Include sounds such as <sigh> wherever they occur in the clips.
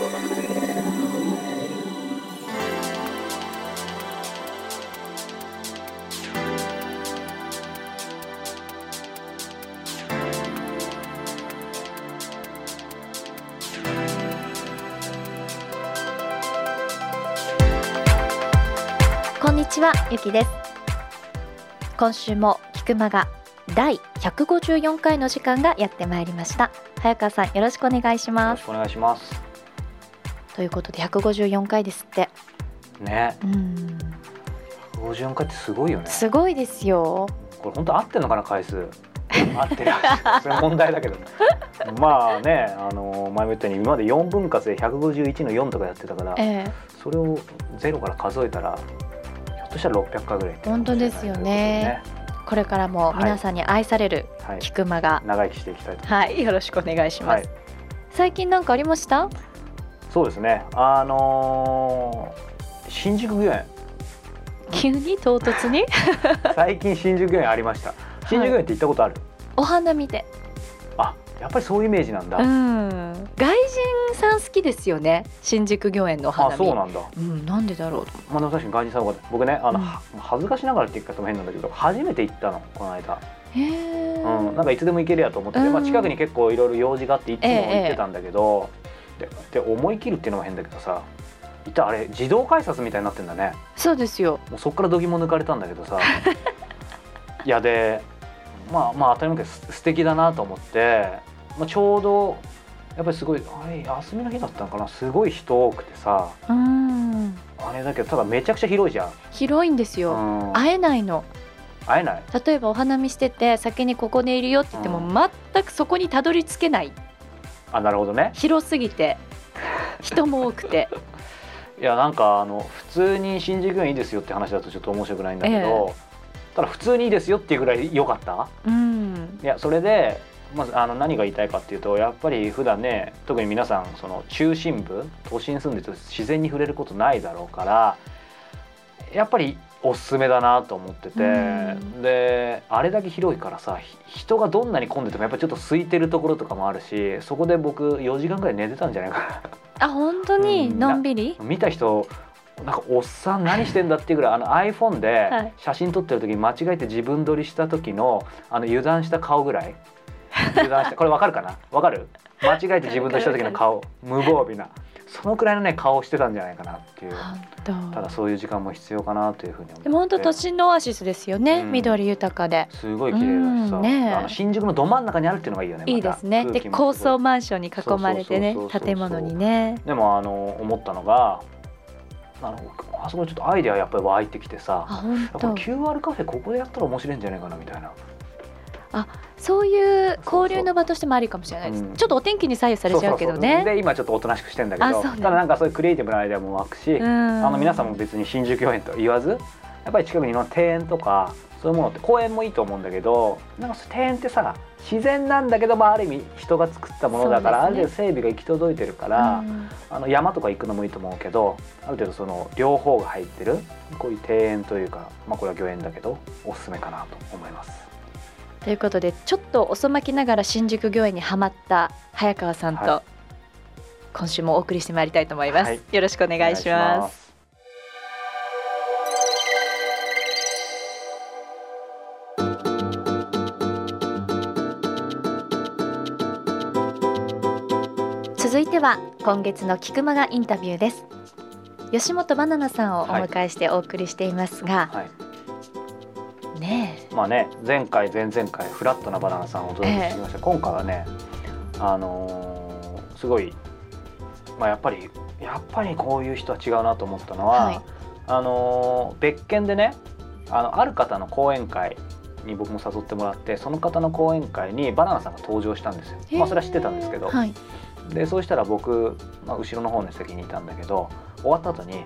こんにちはゆきです。今週も菊間が第154回の時間がやってまいりました。早川さんよろしくお願いしよろますしくお願いします。ということで154回ですって。ね。うん。54回ってすごいよね。すごいですよ。これ本当合ってんのかな回数。合ってる。<laughs> それ問題だけど。まあねあの前も言ったように今まで4分割で151の4とかやってたからええ。それをゼロから数えたらひょっとしたら600回ぐらい本当ですよね。これからも皆さんに愛されるということでねはい。菊間が。長生きしていきたいとはい。よろしくお願いします、はい。最近なんかありました？そうですね。あのー新宿御苑。急に唐突に？<laughs> 最近新宿御苑ありました。新宿御苑って行ったことある、お花見であやっぱりそういうイメージなんだ、うん。外人さん好きですよね？新宿御苑のお花見。あそうなんだ。うん、なんでだろうまあ、確かに外人さん多かった。僕ねあの、うん。は恥ずかしながらって言い方も変なんだけど初めて行ったのこの間、へえ、うん、なんかいつでも行けるやと思ってて、うん。まあ、近くに結構いろいろ用事があっていつも行ってたんだけど、でで思い切るっていうのも変だけどさいたあれ自動改札みたいになってんだね。そうですよ。もうそっから度肝抜かれたんだけどさ。<laughs> いやでまあまあ当たり前だけどす素敵だなと思って、まあ、ちょうどやっぱりすごいあれ休みの日だったのかな。すごい人多くてさ。うん。あれだけどただめちゃくちゃ広いじゃん。広いんですよ、うん。会えないの。会えない？例えばお花見してて先にここにいるよって言っても、うん。全くそこにたどり着けないあなるほどね。広すぎて人も多くて。<laughs> いやなんかあの普通に新宿園いいですよって話だとちょっと面白くないんだけど、ただ普通にいいですよっていうぐらい良かった？うん。いやそれでまずあの何が言いたいかっていうとやっぱり普段ね特に皆さんその中心部都心に住んでると自然に触れることないだろうからやっぱりおすすめだなと思ってて、うん。であれだけ広いからさひ人がどんなに混んでてもやっぱちょっと空いてるところとかもあるしそこで僕4時間ぐらい寝てたんじゃないかな。あ本当に？うん。のんびり、見た人なんかおっさん何してんだっていうぐらいあの iPhone はでい。写真撮ってる時に間違えて自分撮りした時のあの油断した顔ぐらい。油断したこれわかるかな？わかる？間違えて自分撮りした時の顔。無防備なそのくらいのね顔をしてたんじゃないかなっていう。ただそういう時間も必要かなというふうに思って。でも本当都心のオアシスですよね、うん。緑豊かで。すごい綺麗だしさ、うんね。えあの新宿のど真ん中にあるっていうのがいいよねまたいいですね。で高層マンションに囲まれてね建物にね。でもあの思ったのがあのあそこにちょっとアイデアやっぱり湧いてきてさあ本やっぱ当 QR カフェここでやったら面白いんじゃないかなみたいなそういう交流の場としてもありかもしれないです。うん。ちょっとお天気に左右されちゃうけどね。で今ちょっとおとなしくしてんだけどただなんかそういうクリエイティブなアイデアも湧くし、うん。あの皆さんも別に新宿御苑と言わずやっぱり近くにの庭園とかそういうものって公園もいいと思うんだけどなんか庭園ってさ自然なんだけど、まあ、ある意味人が作ったものだから、ね。ある程度整備が行き届いてるから、うん。あの山とか行くのもいいと思うけどある程度その両方が入ってるこういう庭園というか、まあ、これは御苑だけどおすすめかなと思います。ということでちょっと遅まきながら新宿御苑にはまった早川さんと、は今週もお送りしてまいりたいと思います、はい。よろしくお願いします。続いては今月の菊間がインタビューです。吉本ばななさんをお迎えしてお送りしていますが、はい。ねまあね前回前々回フラットなバナナさんをお届けしてきました、今回はねあのーすごいまあやっぱりやっぱりこういう人は違うなと思ったのは、はい。あのー別件でねあのある方の講演会に僕も誘ってもらってその方の講演会にバナナさんが登場したんですよ。えまあそれは知ってたんですけど、はい。でそうしたら僕、まあ、後ろの方の席にいたんだけど終わった後に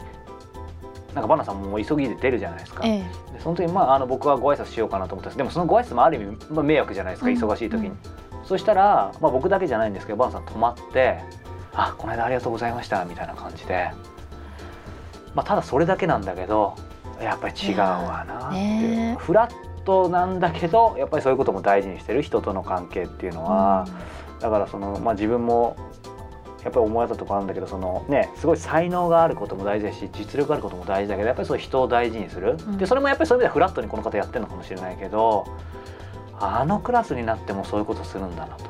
なんかバナナさんも急ぎで出るじゃないですか。ええ。でその時にまああの僕はご挨拶しようかなと思ったんです。でもそのご挨拶もある意味、まあ、迷惑じゃないですか、うん。忙しい時に、うん。そしたら、まあ、僕だけじゃないんですけどバナナさん止まって「あこの間ありがとうございました」みたいな感じで、まあ、ただそれだけなんだけどやっぱり違うわなっていう、ねフラットなんだけどやっぱりそういうことも大事にしてる人との関係っていうのは、だからその、まあ、自分もやっぱり思われたところあるんだけどそのねすごい才能があることも大事だし実力があることも大事だけどやっぱりそう人を大事にする、うんでそれもやっぱりそういう意味ではフラットにこの方やってるのかもしれないけどあのクラスになってもそういうことするんだなと、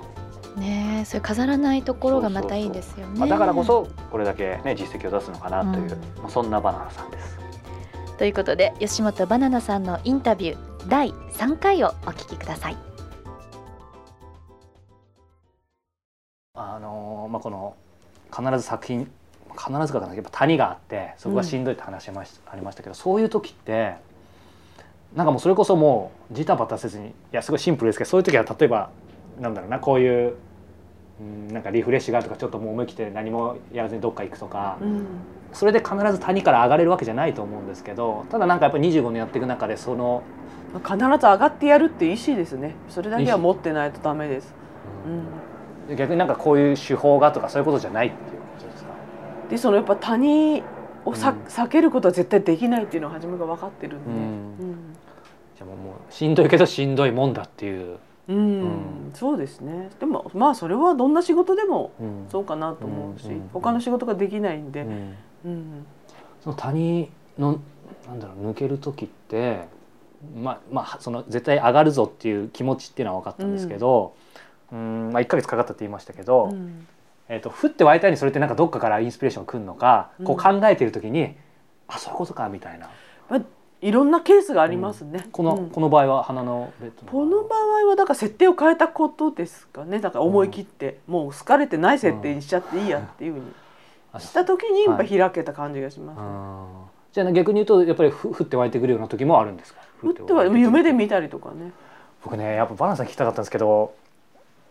ねえそういう飾らないところがまたいいですよね。まあ、だからこそこれだけ、ね、実績を出すのかなという、うんまあ、そんなバナナさんです。ということで吉本バナナさんのインタビュー第3回をお聞きください。あのーまあ、この必ず作品必ずかなやっぱ谷があってそこがしんどいって話しまし、ありましたけどそういう時ってなんかもうそれこそもうジタバタせずにいやすごいシンプルですけどそういう時は例えばなんだろうなこういううんなんかリフレッシュがあるとかちょっともう思い切って何もやらずにどっか行くとか、うん。それで必ず谷から上がれるわけじゃないと思うんですけどただなんかやっぱり25年やっていく中でその、必ず上がってやるって意思ですね。それだけは持ってないとダメです、うん、逆になんかこういう手法がとかそういうことじゃないっていうことですか？でそのやっぱ谷をさ、うん。避けることは絶対できないっていうのを初めが分かってるんで、うん。じゃあもうもうしんどいけどしんどいもんだっていう。うん。うん。そうですね。でもまあそれはどんな仕事でもうん。そうかなと思うし、うんうん他の仕事ができないんで、うん。うん。その谷のなんだろう抜ける時ってまあまあその絶対上がるぞっていう気持ちっていうのは分かったんですけど、うんまあ、1ヶ月かかったって言いましたけど、うん。えー、と降って湧いたようにそれってなんかどっかからインスピレーションが来るのか、こううん考えてる時にあそういうことかみたいな。いろんなケースがありますね、この、うん。この場合は花のこの場合はだから設定を変えたことですかね。だから思い切って、もう好かれてない設定にしちゃっていいやっていうふうに。あした時にやっぱはい。開けた感じがします、うん。じゃあ逆に言うとやっぱりふ降って湧いてくるような時もあるんですか？打っては夢で見たりとかね。僕ねやっぱバナナさん聞きたかったんですけど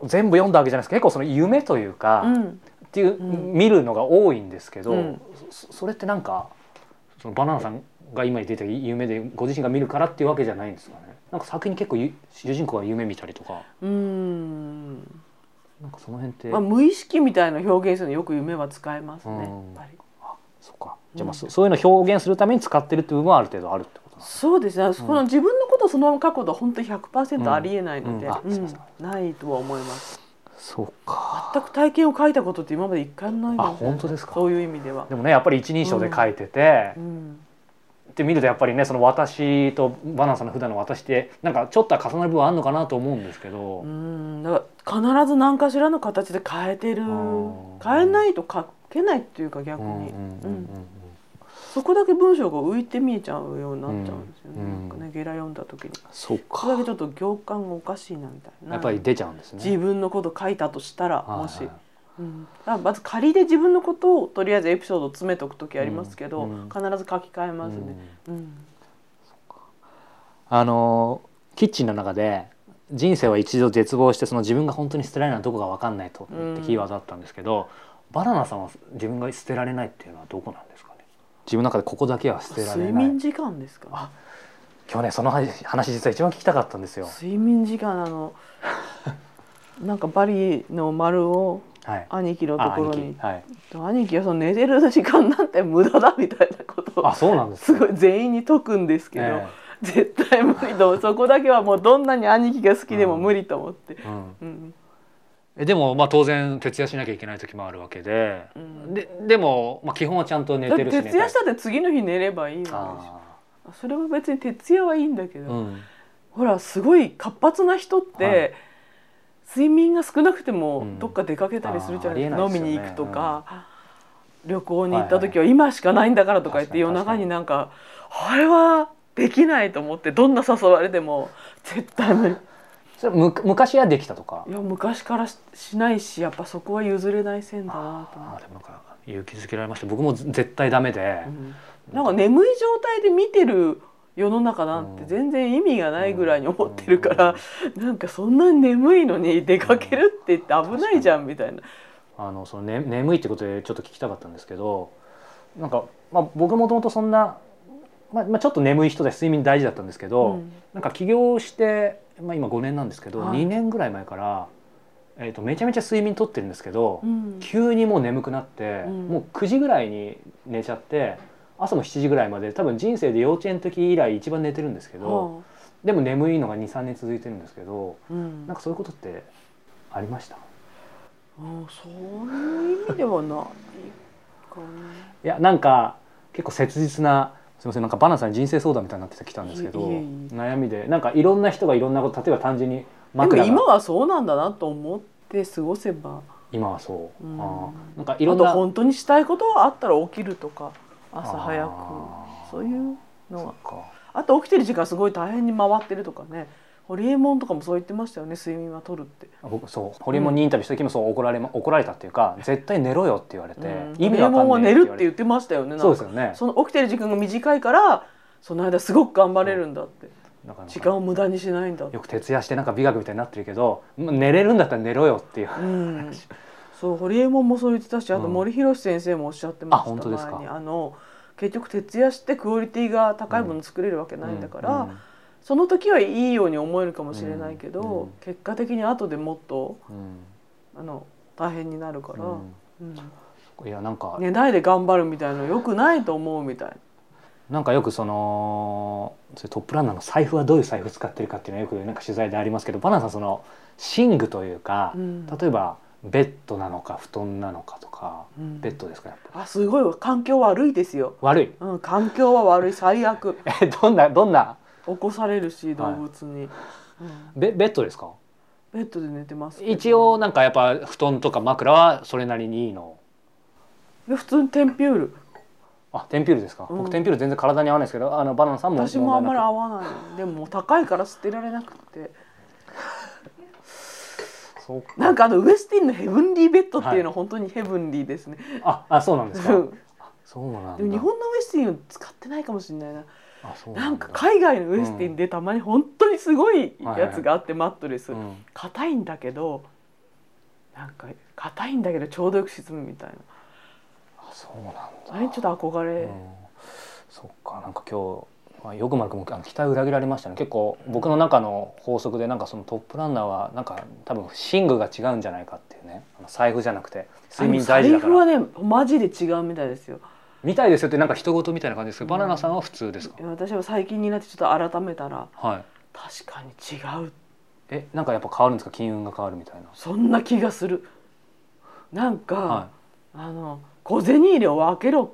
全部読んだわけじゃないですけど結構その夢というか、っうん。ていう、うん。見るのが多いんですけど、うん。そそれってなんかそのバナナさんが今言ってた夢でご自身が見るからっていうわけじゃないんですかね？なんか作品に結構ゆ主人公が夢見たりとか。うーん。なんかその辺って、まあ、無意識みたいな表現するのによく夢は使えますね、うん。やっぱり。そっか。じゃあまあ、うんそそういうのを表現するために使ってるっていう部分はある程度あるってことなんですそうですね、この自分のことをそのまま書くことは本当に100%ありえないので、ないとは思います。そうか。全く体験を書いたことって今まで一回もないあ本当ですか。そういう意味では。でもねやっぱり一人称で書いてて、うん。って見るとやっぱりねその私とバナナさんの普段の私ってなんかちょっとは重なる部分あるのかなと思うんですけど、うん。だから必ず何かしらの形で変えてる。ん変えないと書けないっていうか逆に、うんうんうん。うんそこだけ文章が浮いて見えちゃうようになっちゃうんですよね,、うん。なんかねゲラ読んだ時に。そうそれだけかちょっと行間がおかしいなみたいな。やっぱり出ちゃうんですね自分のこと書いたとしたらはいもし、うん、まず仮で自分のことをとりあえずエピソードを詰めとく時ありますけど、うん。必ず書き換えますね。うん。うん。あのキッチンの中で人生は一度絶望してその自分が本当に捨てられないのはどこか分かんないとうんってキーワードだったんですけど、バナナさんは自分が捨てられないっていうのはどこなんですか？ね自分の中でここだけは捨てられない。睡眠時間ですか？あ今日ねその話話実は一番聞きたかったんですよ。睡眠時間あの <laughs> なんかバリの丸をはい。兄貴のとあころに兄貴。はい。兄貴はその寝てる時間なんて無駄だみたいなことをあそうなんですすごい全員に解くんですけど、え絶対無理。とそこだけはもうどんなに兄貴が好きでも無理と思って。えうん。うん。えでもまあ当然徹夜しなきゃいけない時もあるわけで、うん。ででも、まあ、基本はちゃんと寝ててるし徹夜したって次の日寝ればいいわけでしょあ。それは別に徹夜はいいんだけど、ーうん。ほらすごい活発な人って、はい。睡眠が少なくてもうん。どっか出かけたりするじゃないですか、あーありえないですよね。飲みに行くとか、旅行に行った時は今しかないんだからとか言って夜中になんかあれはできないと思ってどんな誘われても絶対無理それむ昔はできたとか。いや昔からししないしやっぱそこは譲れない線だなと思って。あーでもなんか勇気づけられました。僕も絶対ダメで、うん。なんか眠い状態で見てる世の中なんてうん。全然意味がないぐらいに思ってるから、なんかそんなに眠いのに出かけるって言って危ないじゃんみたいな。あのその、ね、眠いってことでちょっと聞きたかったんですけどなんか、まあ、僕もともとそんな、まあまあ、ちょっと眠い人で睡眠大事だったんですけど、うん。なんか起業して、まあ、今5年なんですけど、はい。2年ぐらい前から、えー、とめちゃめちゃ睡眠とってるんですけど、うん。急にもう眠くなって、うん。もう9時ぐらいに寝ちゃって朝の7時ぐらいまで多分人生で幼稚園の時以来一番寝てるんですけど、はでも眠いのが23年続いてるんですけどあうん。なんかそういうことってありました？うんそういう意味ではないかいやなんか結構切実なすみませんなんかバナナさんに人生相談みたいになってきたんですけど悩みで。なんかいろんな人がいろんなこと例えば単純に枕今はそうなんだなと思って過ごせば。今はそう、うん。あー。なんかいろあんなと本当にしたいことがあったら起きるとか朝早く。そういうのがあと起きてる時間すごい大変に回ってるとかねホリエモンとかもそう言ってましたよね睡眠は取るって。僕そう。ホリエモンにインタビューした時もそう怒られま怒られたっていうか絶対寝ろよって言われて、うん。意味ホリエモンは寝るって言ってましたよねなんか。そうですよね。その起きてる時間が短いからその間すごく頑張れるんだって。だから時間を無駄にしないんだよく徹夜してなんか美学みたいになってるけどま寝れるんだったら寝ろよっていう、うん、<laughs> そう堀江門もそう言ってたしあとうん森博先生もおっしゃってました、あ本当ですか。前に。あの結局徹夜してクオリティが高いもの作れるわけないんだから、うんその時はいいように思えるかもしれないけど、うんうん。結果的に後でもっとうん。あの大変になるから、いやなんか、寝ないで頑張るみたいなのよくないと思うみたいな。んかよくそのそういうトップランナーの財布はどういう財布使ってるかっていうのはよくなんか取材でありますけどバナナさんその寝具というか、うん。例えばベッドなのか布団なのかとか、うん。ベッドですかやっぱあすごい環境悪いですよ、悪い。うん、環境は悪い最悪。<laughs> えどんなどんな起こされるし動物に、うん。ベベッドですか？ベッドで寝てます一応なんかやっぱ布団とか枕はそれなりにいいの？普通にテンピュール。あテンピュールですか、うん。僕テンピュール全然体に合わないですけどあのバナナさんも私もあんまり問合わない。でももう高いから捨てられなくて。そうか。なんかあのウエスティンのヘブンリーベッドっていうのは本当にヘブンリーですね、ああそうなんですか？うん。そうなんだ。でも日本のウエスティンを使ってないかもしれないななんだ。か海外のウエスティンでたまに本当にすごいやつがあってマットレス。うん。硬いんだけどなんか硬いんだけどちょうどよく沈むみたいな。あそうなんだ。あれにちょっと憧れ、うん。そっかなんか今日、まあ、よくまるくもあの期待を裏切られましたね。結構僕の中の法則でなんかそのトップランナーはなんか多分寝具が違うんじゃないかっていうね。財布じゃなくて睡眠大事だから。財布はねマジで違うみたいですよみたいですよってなんか人事みたいな感じですけどバナナさんは普通ですか、私は最近になってちょっと改めたらはい。確かに違う。えなんかやっぱ変わるんですか？金運が変わるみたいな。そんな気がする。なんか、はあの小銭入れを分けろ、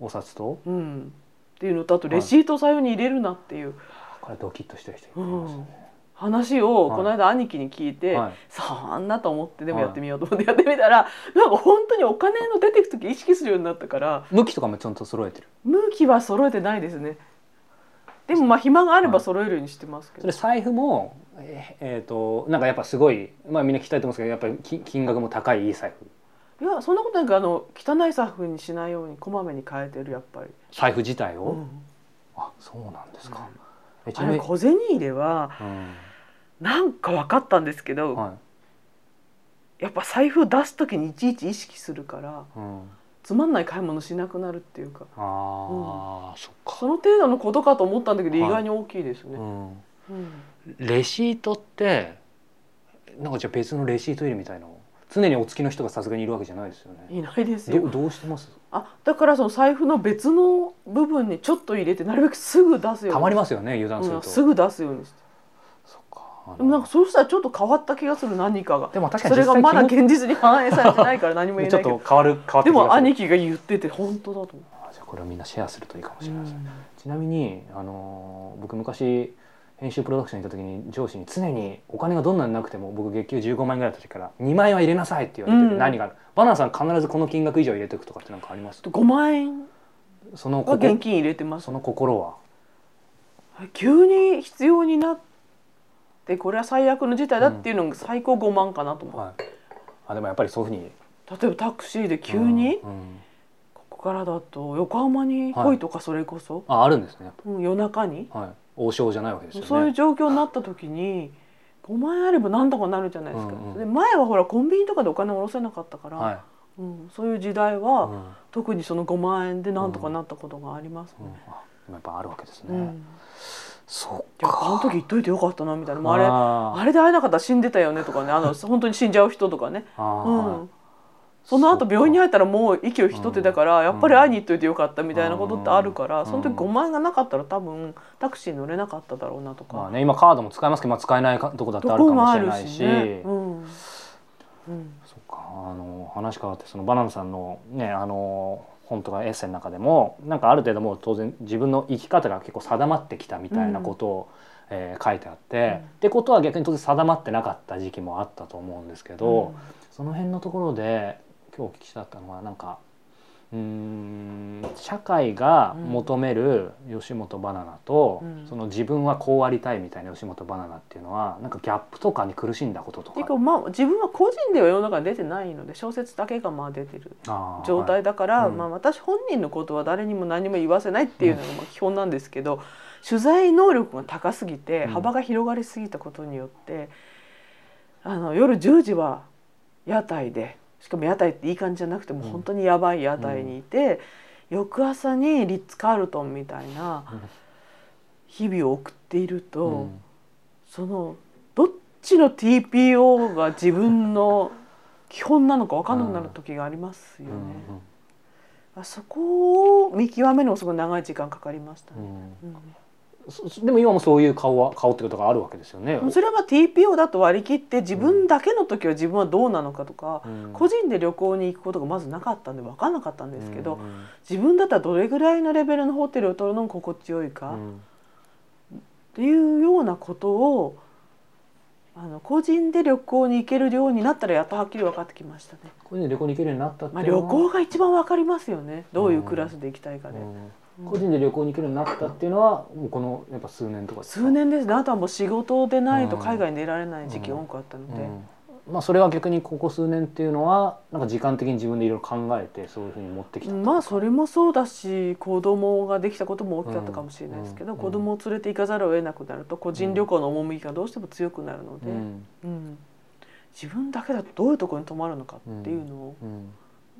お札と？うん、っていうのとあとレシートを財布に入れるなっていう。これドキッとしてる人いますよね、話をはい。この間兄貴に聞いて、はい。そんなと思ってでもはいやってみようと思ってやってみたらなんか本当にお金の出てく時意識するようになったから向きとかもちゃんと揃えてる。向きは揃えてないですね。でもまあ暇があればはい。揃えるようにしてますけど、それ財布もえーえーとなんかやっぱすごいまあみんな聞きたいと思うんですけどやっぱりき金額も高いいい財布。いやそんなことないけどあの汚い財布にしないようにこまめに変えてるやっぱり、財布自体を、うん。あそうなんですか、えちあれ小銭入れはうなんか分かったんですけど、んはい。やっぱ財布出す時にいちいち意識するからうん、つまんない買い物しなくなるっていうか。ああ、そっか。その程度のことかと思ったんだけど意はい。外に大きいですね。レシートってなんかじゃあ別のレシート入れみたいなの常にお付きの人がさすがにいるわけじゃないですよね。いないですどよどうしてます？あだからその財布の別の部分にちょっと入れてなるべくすぐ出すように。たまりますよね油断するうん、と、すぐ出すようにしてでもなんかそうしたらちょっと変わった気がする何かが。でも確かにそれがまだ現実に反映されてないから何も言えちょっないけど。と変わる変わったでも兄貴が言ってて本当だと思あじゃあこれはみんなシェアするといいかもしう、れません、ちなみにあのー僕昔編集プロダクションにいた時に上司に常にお金がどんなになくても僕月給15万円ぐらいだった時から2万円は入れなさいって言われてて、うん。何があるバナナさん必ずこの金額以上入れていくとかって何かあります？5万円そのは現金入れてます。その心は？急に必要になってこれは最悪の事態だっていうのが最高5万かなと思う、はい。あでもやっぱりそういうふうに。例えばタクシーで急に、うんうん。ここからだと横浜に来いとかそれこそ、ああるんですね。うん、夜中に、ぱはい。王将じゃないわけですよね。そういう状況になった時に5万円あれば何とかなるじゃないですか、うんうん。で前はほらコンビニとかでお金下ろせなかったから、はい。うん、そういう時代は、うん。うん特にその5万円で何とかなったことがありますね。あでもやっぱあるわけですね、うんそっいやあのか時言っといてよかったなみたいな。もうあれあれで会えなかったら死んでたよねとかね。あの <laughs> 本当に死んじゃう人とかね、あうーん、その後病院に入ったらもう息を引き取ってたから、やっぱり会いに行っといてよかったみたいなことってあるから、うん。その時5万円がなかったら多分タクシー乗れなかっただろうなとか、まあね今カードも使えますけど、まあ、使えないかとこだってとあるかもしれないし。しね。うん。うん。そっかあの話変わってそのバナナさんのねあの本とかエッセイの中でもなんかある程度もう当然自分の生き方が結構定まってきたみたいなことを、えー書いてあって、うん。ってことは逆に当然定まってなかった時期もあったと思うんですけど、その辺のところで今日お聞きしたかったのはなんかうーん社会が求める吉本バナナと、うん。その自分はこうありたいみたいな吉本バナナっていうのはなんかギャップとかに苦しんだこととか。まあ自分は個人では世の中に出てないので小説だけがまあ出てる状態だから、うん。まあ、私本人のことは誰にも何も言わせないっていうのがまあ基本なんですけど、取材能力が高すぎてうん。幅が広がりすぎたことによって、あの夜10時は屋台でしかも屋台っていい感じじゃなくてもうん本当にやばい屋台にいて、翌朝にリッツ・カールトンみたいな日々を送っていると。うんそのどっちの TPO が自分の <laughs> 基本なのか分かんなくなる時がありますよね。あそこを見極めるのもすごい長い時間かかりましたうんね。うんでも今もそういう顔は顔ってことがあるわけですよね。うん。それは TPO だと割り切って自分だけの時は自分はどうなのかとか、うん。個人で旅行に行くことがまずなかったんで分かんなかったんですけど、うん。うん自分だったらどれぐらいのレベルのホテルを取るのが心地よいか、うん。っていうようなことをあの個人で旅行に行けるようになったらやっとはっきり分かってきましたね。個人で旅行に行けるようになったってまあ、旅行が一番分かりますよね。どういうクラスで行きたいかで、個人で旅行に行けるようになったっていうのはもうこのやっぱ数年とかですか？数年ですね。あとはもう仕事でないと海外に出られない時期が多くあったので、うん。まあそれは逆にここ数年っていうのはなんか時間的に自分でいろいろ考えてそういうふうに持ってきたまあそれもそうだし子供ができたことも大きかったかもしれないですけど、うん。子供を連れて行かざるを得なくなると個人旅行の趣がどうしても強くなるので、うん。うん。自分だけだとどういうところに泊まるのかっていうのうん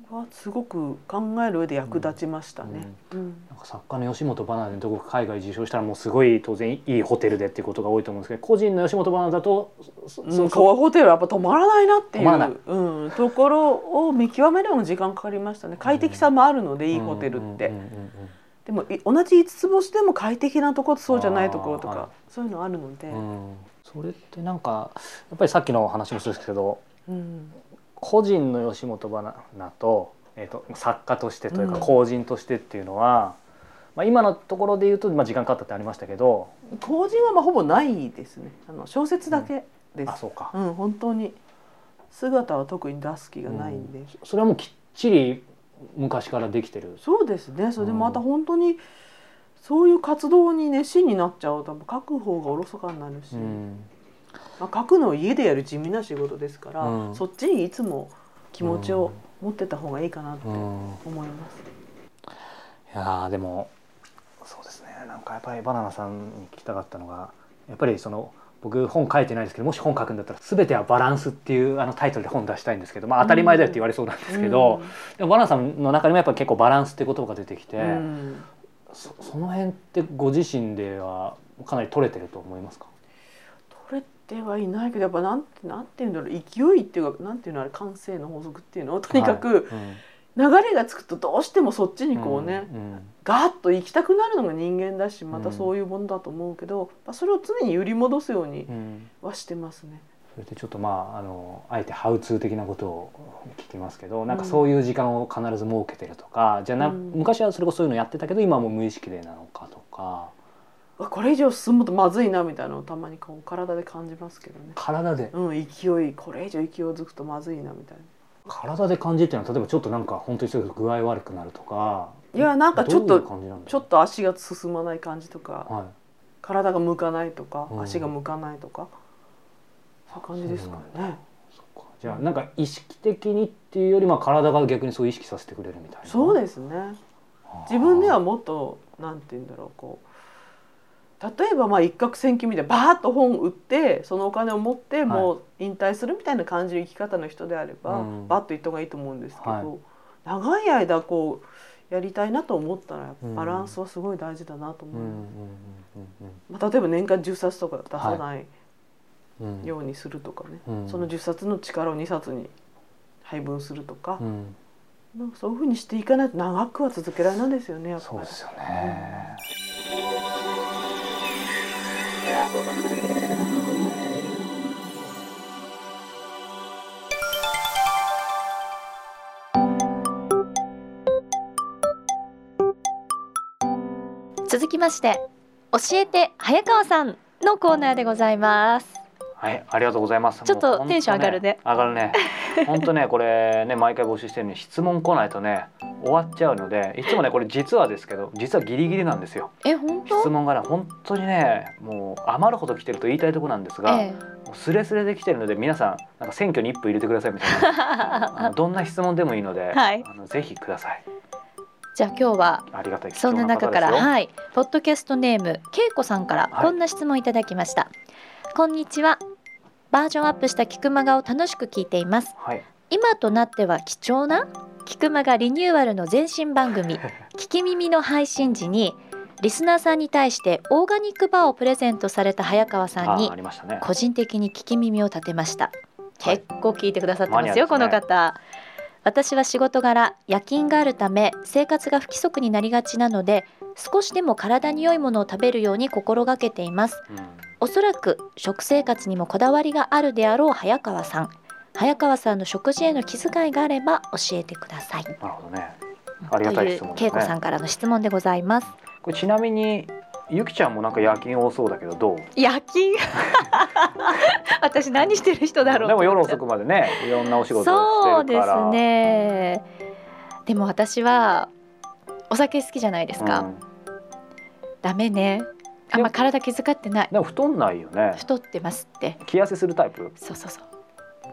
はすごく考える上で役立ちましたね。うん。なんか作家の吉本バナナでどこか海外受賞したらもうすごい当然いいホテルでっていうことが多いと思うんですけど個人の吉本バナナだとそうん、そホテルはやっぱ泊まらないなっていう、うん、ところを見極めるのも時間かかりましたね。快適さもあるので、いいホテルって、うんうんうんうんでもい同じ5つ星でも快適なところとそうじゃないところとか、そういうのあるので、うん。それってなんかやっぱりさっきの話もそうですけどうん個人の吉本バナナと,、えー、と作家としてというかうん。公人としてっていうのは、まあ、今のところで言うと、まあ、時間かかったってありましたけど公人はまあほぼないですね。あの小説だけです、あそうか、うん本当に。姿は特に出す気がないんで、それはもうきっちり昔からできてる。そうですね。それでまた本当にそういう活動に熱心になっちゃうと書く方がおろそかになるし、うんまあ、書くのは家でやる地味な仕事ですから、うん。そっちにいつも気持ちを持ってた方がいいかなってうん。思います。いやーでもそうですね。なんかやっぱりバナナさんに聞きたかったのがやっぱりその僕本書いてないですけどもし本書くんだったら「全てはバランス」っていうあのタイトルで本出したいんですけどまあ当たり前だよって言われそうなんですけど、でもバナナさんの中にもやっぱり結構バランスって言葉が出てきて、うんうん。そその辺ってご自身ではかなり取れてると思いますか？てはいないけどやっぱなんてなんていうんだろう勢いっていうかなんていうのあれ感性の法則っていうのとにかくはい。流れがつくとどうしてもそっちにこうね、うんガーッと行きたくなるのが人間だしまたそういうものだと思うけど、まあ、それを常に揺り戻すようにうんうんはしてますね。それでちょっとまああのあえてハウツー的なことを聞きますけどなんかそういう時間を必ず設けてるとか、じゃあな、うん。昔はそれこそそういうのやってたけど今はもう無意識でなのかとか。あこれ以上進むとまずいなみたいなのをたまにこう体で感じますけどね。体で？うん、勢い。これ以上勢いづくとまずいなみたいな。体で感じっていうのは例えばちょっとなんか本当に具合悪くなるとかいやなんかちょっとちょっと足が進まない感じとかはい。体が向かないとかうん。足が向かないとか、そういう感じですかね。じゃあなんか意識的にっていうよりまあ体が逆にそう意識させてくれるみたいな。そうすですね。自分ではもっとなんて言うんだろうこう例えばまあ一攫千金みたいなバーッと本売ってそのお金を持ってもう引退するみたいな感じの生き方の人であれば、うん。バッと行った方がいいと思うんですけど、はい。長い間こうやりたいなと思ったらバランスはすごい大事だなと思う、うんうんうんまあ、例えば年間10冊とか出さないうん。うんようにするとかね、うん。その10冊の力を2冊に配分するとか。う、ん。なんかそういうふうにしていかないと長くは続けられないですよねやっぱり。そうですよね。続きまして教えて早川さんのコーナーでございます。はいありがとうございます。ちょっとテンション上がるね、ね、上がるね。本当ねこれね毎回募集してるのに質問来ないとね終わっちゃうので、いつもね、これ実はですけど、実はギリギリなんですよ。え本質当問がね、本当にね、もう余るほど来てると言いたいところなんですが、えもうスレスレで来てるので、皆さん、なんか選挙に一歩入れてくださいみたいな。<laughs> あのどんな質問でもいいので、はいあのぜひください。じゃあ今日はありがたい。そんな中からはいポッドキャストネームけいこさんからはいこんな質問いただきました、こんにちはバージョンアップしたキクマガを楽しく聞いていますはい。今となっては貴重なキクマガリニューアルの前身番組 <laughs> 聞き耳の配信時にリスナーさんに対してオーガニックバーをプレゼントされた早川さんあに。個人的に聞き耳を立てました。結構聞いてくださってますよ、この方。私は仕事柄夜勤があるため生活が不規則になりがちなので少しでも体に良いものを食べるように心がけています。うん。おそらく食生活にもこだわりがあるであろう早川さん早川さんの食事への気遣いがあれば教えてください。なるほどね。ありがたい質問ですね。という恵子さんからの質問でございます。これちなみにゆきちゃんもなんか夜勤多そうだけどどう？夜勤？<laughs> 私何してる人だろうでも夜遅くまでねいろんなお仕事をそうですしてるから。ね。でも私はお酒好きじゃないですか、うん。ダメね。あんま体気遣ってない。でも太んないよね。太ってますって。気痩せするタイプ？そうそうそう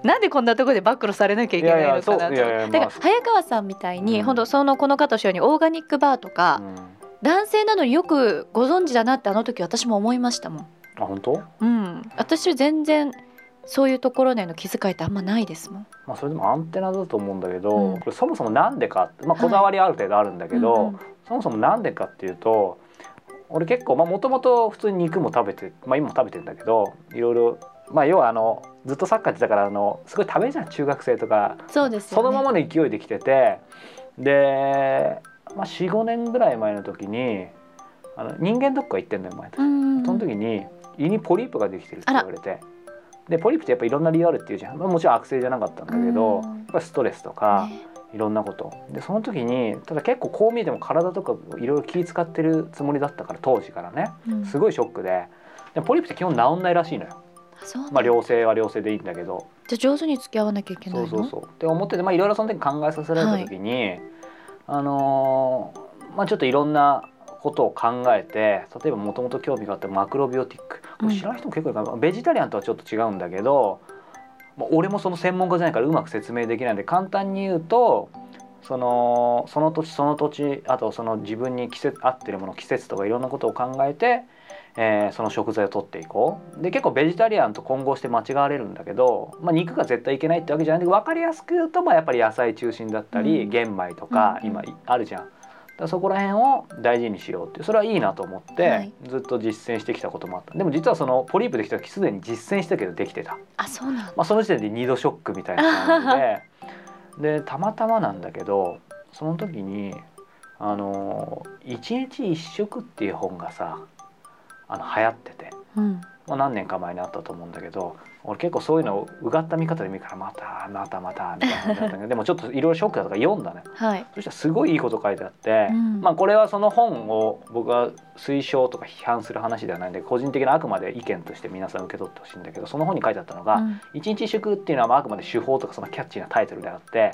なんでこんなところで暴露されなきゃいけないのかなと。だからまあ早川さんみたいに、うん。本当そのこの方おっしゃるようにオーガニックバーとか、うん。男性なのによくご存知だなってあの時私も思いましたもん。あ本当？うん。私全然そういうところへの気遣いってあんまないですもん。まあそれでもアンテナだと思うんだけど、うん。これそもそもなんでかまあこだわりある程度あるんだけど、うんうん。そもそもなんでかっていうと俺結構まあもともと普通に肉も食べてまあ今も食べてんだけどいろいろまあ要はあのずっとサッカーやってたからあのすごい食べるじゃん中学生とか。そうですよね。そのままの勢いで来てて。で、まあ、45年ぐらい前の時にあの人間ドックが行ってんだよ前と、うんその時に胃にポリープができてるって言われて。でポリープってやっぱいろんな理由あるっていうじゃん、まあ、もちろん悪性じゃなかったんだけど、うん。やっぱりストレスとか、ね。いろんなこと。でその時にただ結構こう見えても体とかいろいろ気使ってるつもりだったから当時からね。うん。すごいショックで。でポリープって基本治んないらしいのよ、まあ、良性は良性でいいんだけど。じゃあ上手に付き合わなきゃいけないの？そうそうそう。って思っててまあいろいろその時考えさせられた時に、あのーまあちょっといろんなことを考えて例えばもともと興味があったマクロビオティック、うん知らない人も結構いるからベジタリアンとはちょっと違うんだけど、まあ、俺もその専門家じゃないからうまく説明できないんで簡単に言うとそのその土地その土地あとその自分に季節合ってるもの季節とかいろんなことを考えて、えーその食材を取っていこう。で結構ベジタリアンと混合して間違われるんだけど、まあ、肉が絶対いけないってわけじゃないんで分かりやすく言うと、まあ、やっぱり野菜中心だったり、うん。玄米とかうん今あるじゃん。だそこら辺を大事にしようってそれはいいなと思って、はい。ずっと実践してきたこともあった。でも実はそのポリープできた時すでに実践したけどできてた、あそうなんだ。まあ、その時点で2度ショックみたいな感じで <laughs> でたまたまなんだけどその時にあの「一日一食」っていう本がさあの流行ってて、うん。まあ、何年か前にあったと思うんだけど俺結構そういうのをうがった見方で見るからまたまたまたみたいな感じだったけど <laughs> でもちょっといろいろショックだとか読んだねはい。そしたらすごいいいこと書いてあって、うん。まあこれはその本を僕は推奨とか批判する話ではないんで個人的なあくまで意見として皆さん受け取ってほしいんだけどその本に書いてあったのが、うん。一日一食っていうのはまああくまで手法とかそのキャッチーなタイトルであって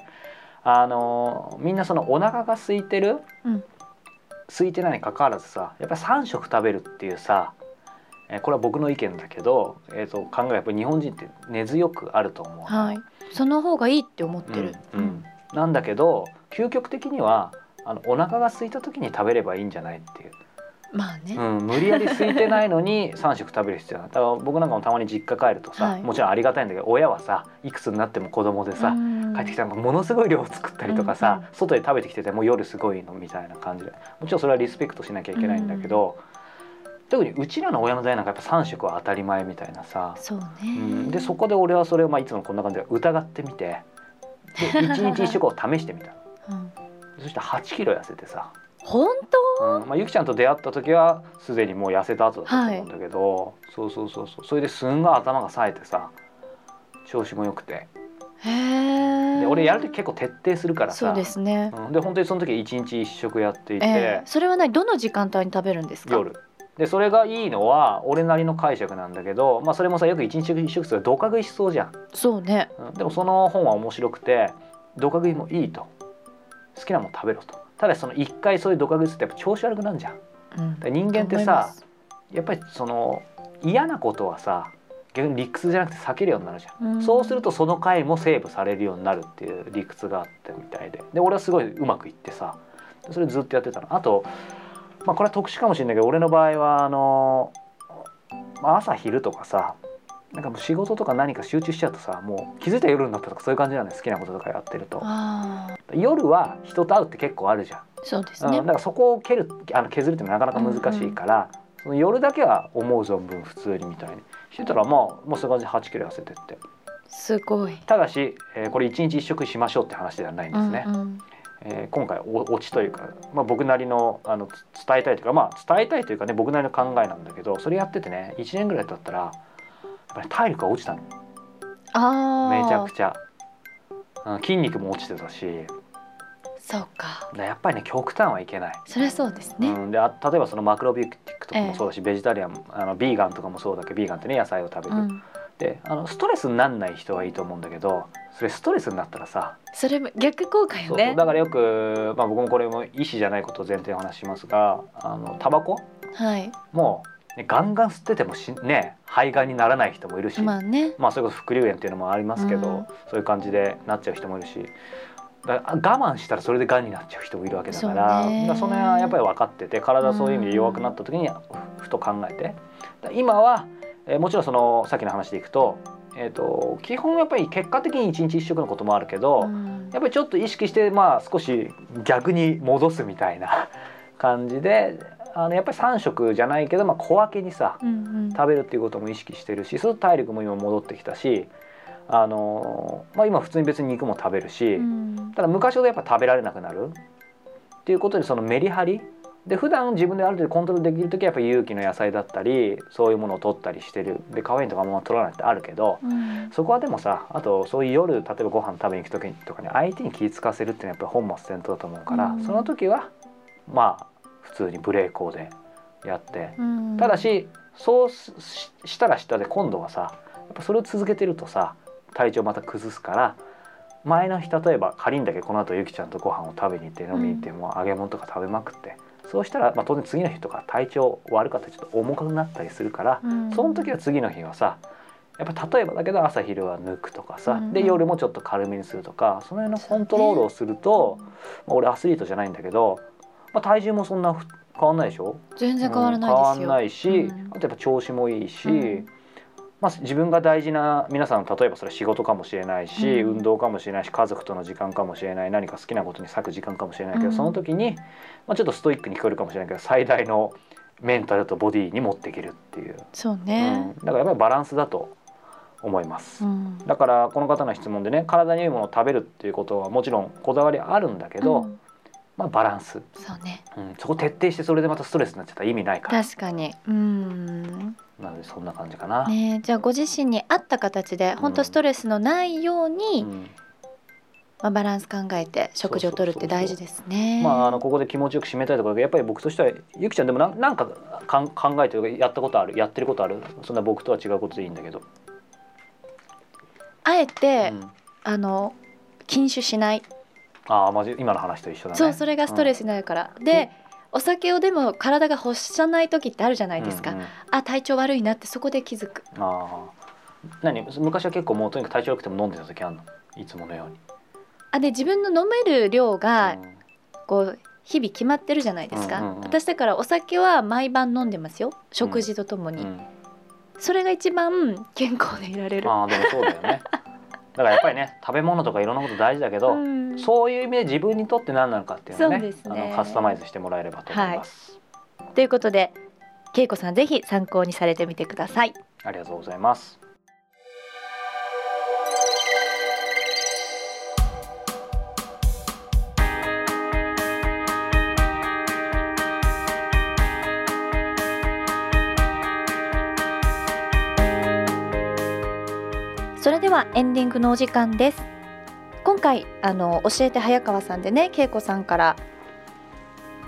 あのみんなそのお腹が空いてる、うん空いてないにかかわらずさやっぱり3食食べるっていうさえーこれは僕の意見だけど、えー、と考えがやっぱり日本人って根強くあると思う。の、はい。その方がいいって思ってる、うんうん。なんだけど究極的にはあのお腹が空いた時に食べればいいんじゃないっていう、まあね、うん、無理やり空いてないのに3食食べる必要だから僕なんかもたまに実家帰るとさ、はい。もちろんありがたいんだけど親はさいくつになっても子供でさ、うん。帰ってきたらものすごい量を作ったりとかさ、うん外で食べてきててもう夜すごいのみたいな感じで。もちろんそれはリスペクトしなきゃいけないんだけど、特にうちらの親の代なんかやっぱ3食は当たり前みたいなさ、そうね、うん、でそこで俺はそれをまあいつもこんな感じで疑ってみて。で一日一食を試してみた。うん。そして8キロ痩せてさ、本うんまあ、ゆきちゃんと出会った時はすでにもう痩せた後だったと思うんだけど、そうそうそうそう。それですんごい頭が冴えてさ調子も良くて。当へえで俺やる時結構徹底するからさ。そうですね、うん、で本当にその時一日一食やっていて、えー。それは何？どの時間帯に食べるんですか？夜。でそれがいいのは俺なりの解釈なんだけど、まあ、それもさよく一日一食するとドカ食いしそうじゃん、そうね。うん、でもその本は面白くてドカ食いもいいと。好きなもん食べろとただしその一回そういうドカ食いするとやっぱ調子悪くなるじゃん。うん。で人間ってさす。やっぱりその嫌なことはさ逆に理屈じゃなくて避けるようになるじゃん。うん。そうするとその回もセーブされるようになるっていう理屈があったみたいで。で俺はすごいうまくいってさそれずっとやってたの。あと、まあ、これは特殊かもしれないけど俺の場合はあの、まあ、朝昼とかさなんかもう仕事とか何か集中しちゃうとさもう気づいたら夜になったとかそういう感じなんだよ。好きなこととかやってると。夜は人と会うって結構あるじゃん、そうですね。うん、だからそこを蹴るあの削るってなかなか難しいから、その夜だけは思う存分普通にみたいに。してたらまあもうそういう感じで8キロ痩せてって。すごい。ただし、えーこれ一日一食しましょうって話ではないんですね。うんうん。えー今回おオチというか、まあ、僕なりのあのつ伝えたいというか、まあ、伝えたいというかね僕なりの考えなんだけどそれやっててね1年ぐらい経ったらぱり体力が落ちたの。ああめちゃくちゃ、うん、筋肉も落ちてたし。そうか。だやっぱりね極端はいけない。そりゃそうですね、うん、であ例えばそのマクロビューティックとかもそうだし、ベジタリアンあのビーガンとかもそうだけどビーガンってね野菜を食べる、うん。であのストレスになんない人はいいと思うんだけどそれストレスになったらさそれも逆効果よね。だからよく、まあ、僕もこれも医師じゃないことを前提にお話ししますがあのタバコはい。もう、ね、ガンガン吸っててもしね肺がんにならない人もいるし、ままあね。あ、それこそ副流炎っていうのもありますけど、うん。そういう感じでなっちゃう人もいるし。だ我慢したらそれでがんになっちゃう人もいるわけだからそだその辺はやっぱり分かってて体はそういう意味で弱くなった時にふふと考えて。だから今は、えーもちろんそのさっきの話でいくと,、えー、と基本やっぱり結果的に一日一食のこともあるけど、うん。やっぱりちょっと意識してまあ少し逆に戻すみたいな感じであのやっぱり3食じゃないけど、まあ、小分けにさうんうん。食べるっていうことも意識してるしそう体力も今戻ってきたしあの、まあ、今普通に別に肉も食べるし、うん。ただ昔ほどやっぱ食べられなくなる。っていうことでそのメリハリ。で普段自分である程度コントロールできる時はやっぱり有機の野菜だったりそういうものを取ったりしてる。でカフェインとかあんま取らないってあるけど、うん。そこはでもさあとそういう夜例えばご飯食べに行く時とかに相手に気ぃかせるっていうのはやっぱり本末転倒だと思うから、うん。その時はまあ普通にブレーコーでやって、うん。ただしそうししたらしたで今度はさやっぱそれを続けてるとさ体調また崩すから前の日例えば仮にだけこの後ゆきちゃんとご飯を食べに行って飲みに行って、もう揚げ物とか食べまくってそうしたら、まあ、当然次の日とか体調悪かったりちょっと重くなったりするから、うん。その時は次の日はさやっぱ例えばだけど朝昼は抜くとかさ、うん。で夜もちょっと軽めにするとかその辺のコントロールをすると、まあ俺アスリートじゃないんだけど、まあ、体重もそんなふ変わんないでしょ？全然変わらないですよ、うん変わんないし、うん。あとやっぱ調子もいいし、うん。まあ、自分が大事な皆さん例えばそれは仕事かもしれないし、うん。運動かもしれないし家族との時間かもしれない何か好きなことに割く時間かもしれないけど、うんその時に、まあ、ちょっとストイックに聞こえるかもしれないけど最大のメンタルとボディに持っていけるっていう、そううん。ね、だからやっぱりバランスだと思います。うん。だからこの方の質問でね体にいいものを食べるっていうことはもちろんこだわりあるんだけど、うんまあ、バランス、そうね。うん、そこ徹底してそれでまたストレスになっちゃったら意味ないから。確かに。うん。なのでそんな感じかな。ねじゃあご自身に合った形で本当ストレスのないように、うん。まあ、バランス考えて食事をとるって大事ですね。まあ、あのここで気持ちよく締めたいところがやっぱり僕としてはゆきちゃんでもなんなんかかん考えてるやったことあるやってることある？そんな僕とは違うことでいいんだけど、あえて、うん。あの禁酒しない、ああまじ今の話と一緒だね。そうそれがストレスになるから、でお酒をでも体が欲さない時ってあるじゃないですか、うんうんあ体調悪いなってそこで気づく。ああ何？昔は結構もうとにかく体調良くても飲んでた時あるの？いつものように。あで自分の飲める量がうん。こう日々決まってるじゃないですか、うんうんうん。私だからお酒は毎晩飲んでますよ。食事とともに、うん。それが一番健康でいられる。ああでもそうだよね <laughs> だからやっぱりね食べ物とかいろんなこと大事だけど、うん。そういう意味で自分にとって何なのかっていうのをねね。あのカスタマイズしてもらえればと思います、ということで恵子さんぜひ参考にされてみてください。ありがとうございますそそれではエンディングのお時間です。今回あの教えて早川さんでね恵子さんから、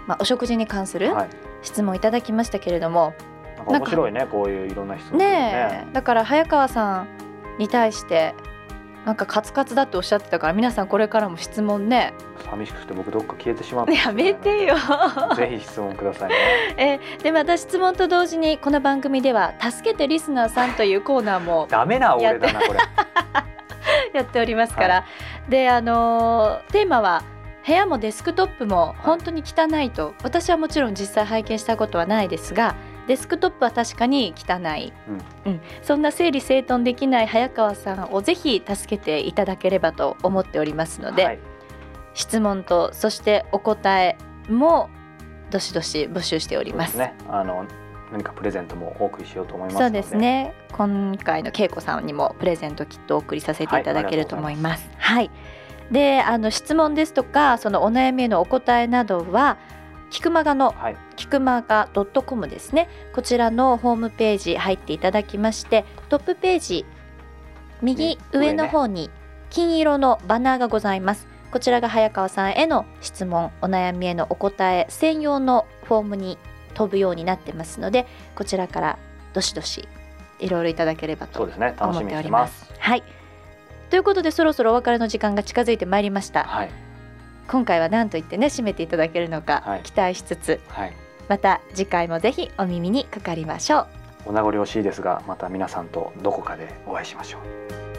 まあ、お食事に関するはい。質問いただきましたけれども、なんか面白いねこういういろんな質問ねえ。だから早川さんに対してなんかカツカツだっておっしゃってたから皆さんこれからも質問ね。寂しくて僕どっか消えてしまった <laughs> やめてよ。<laughs> ぜひ質問くださいね。<laughs> えでまた質問と同時にこの番組では「助けてリスナーさん」というコーナーもダメな俺だなこれ。やっておりますから、であのーテーマは部屋もデスクトップも本当に汚いと、私はもちろん実際拝見したことはないですがデスクトップは確かに汚い、うん。そんな整理整頓できない早川さんをぜひ助けていただければと思っておりますので、はい。質問とそしてお答えもどしどし募集しております。すね。あの何かプレゼントもお送りしようと思いますそうですね。今回の恵子さんにもプレゼントきっとお送りさせていただけると思います。はい。であの質問ですとかそのお悩みへのお答えなどはキクマガのはい。キクマガ .com ですね。こちらのホームページ入っていただきましてトップページ右上の方に金色のバナーがございます。こちらが早川さんへの質問お悩みへのお答え専用のフォームに飛ぶようになってますのでこちらからどしどしいろいろいただければとそうですね。楽思っておりますす。はい。ということでそろそろお別れの時間が近づいてまいりました。はい今回は何と言ってね締めていただけるのかはい。期待しつつ、はい。また次回もぜひお耳にかかりましょうお名残惜しいですがまた皆さんとどこかでお会いしましょう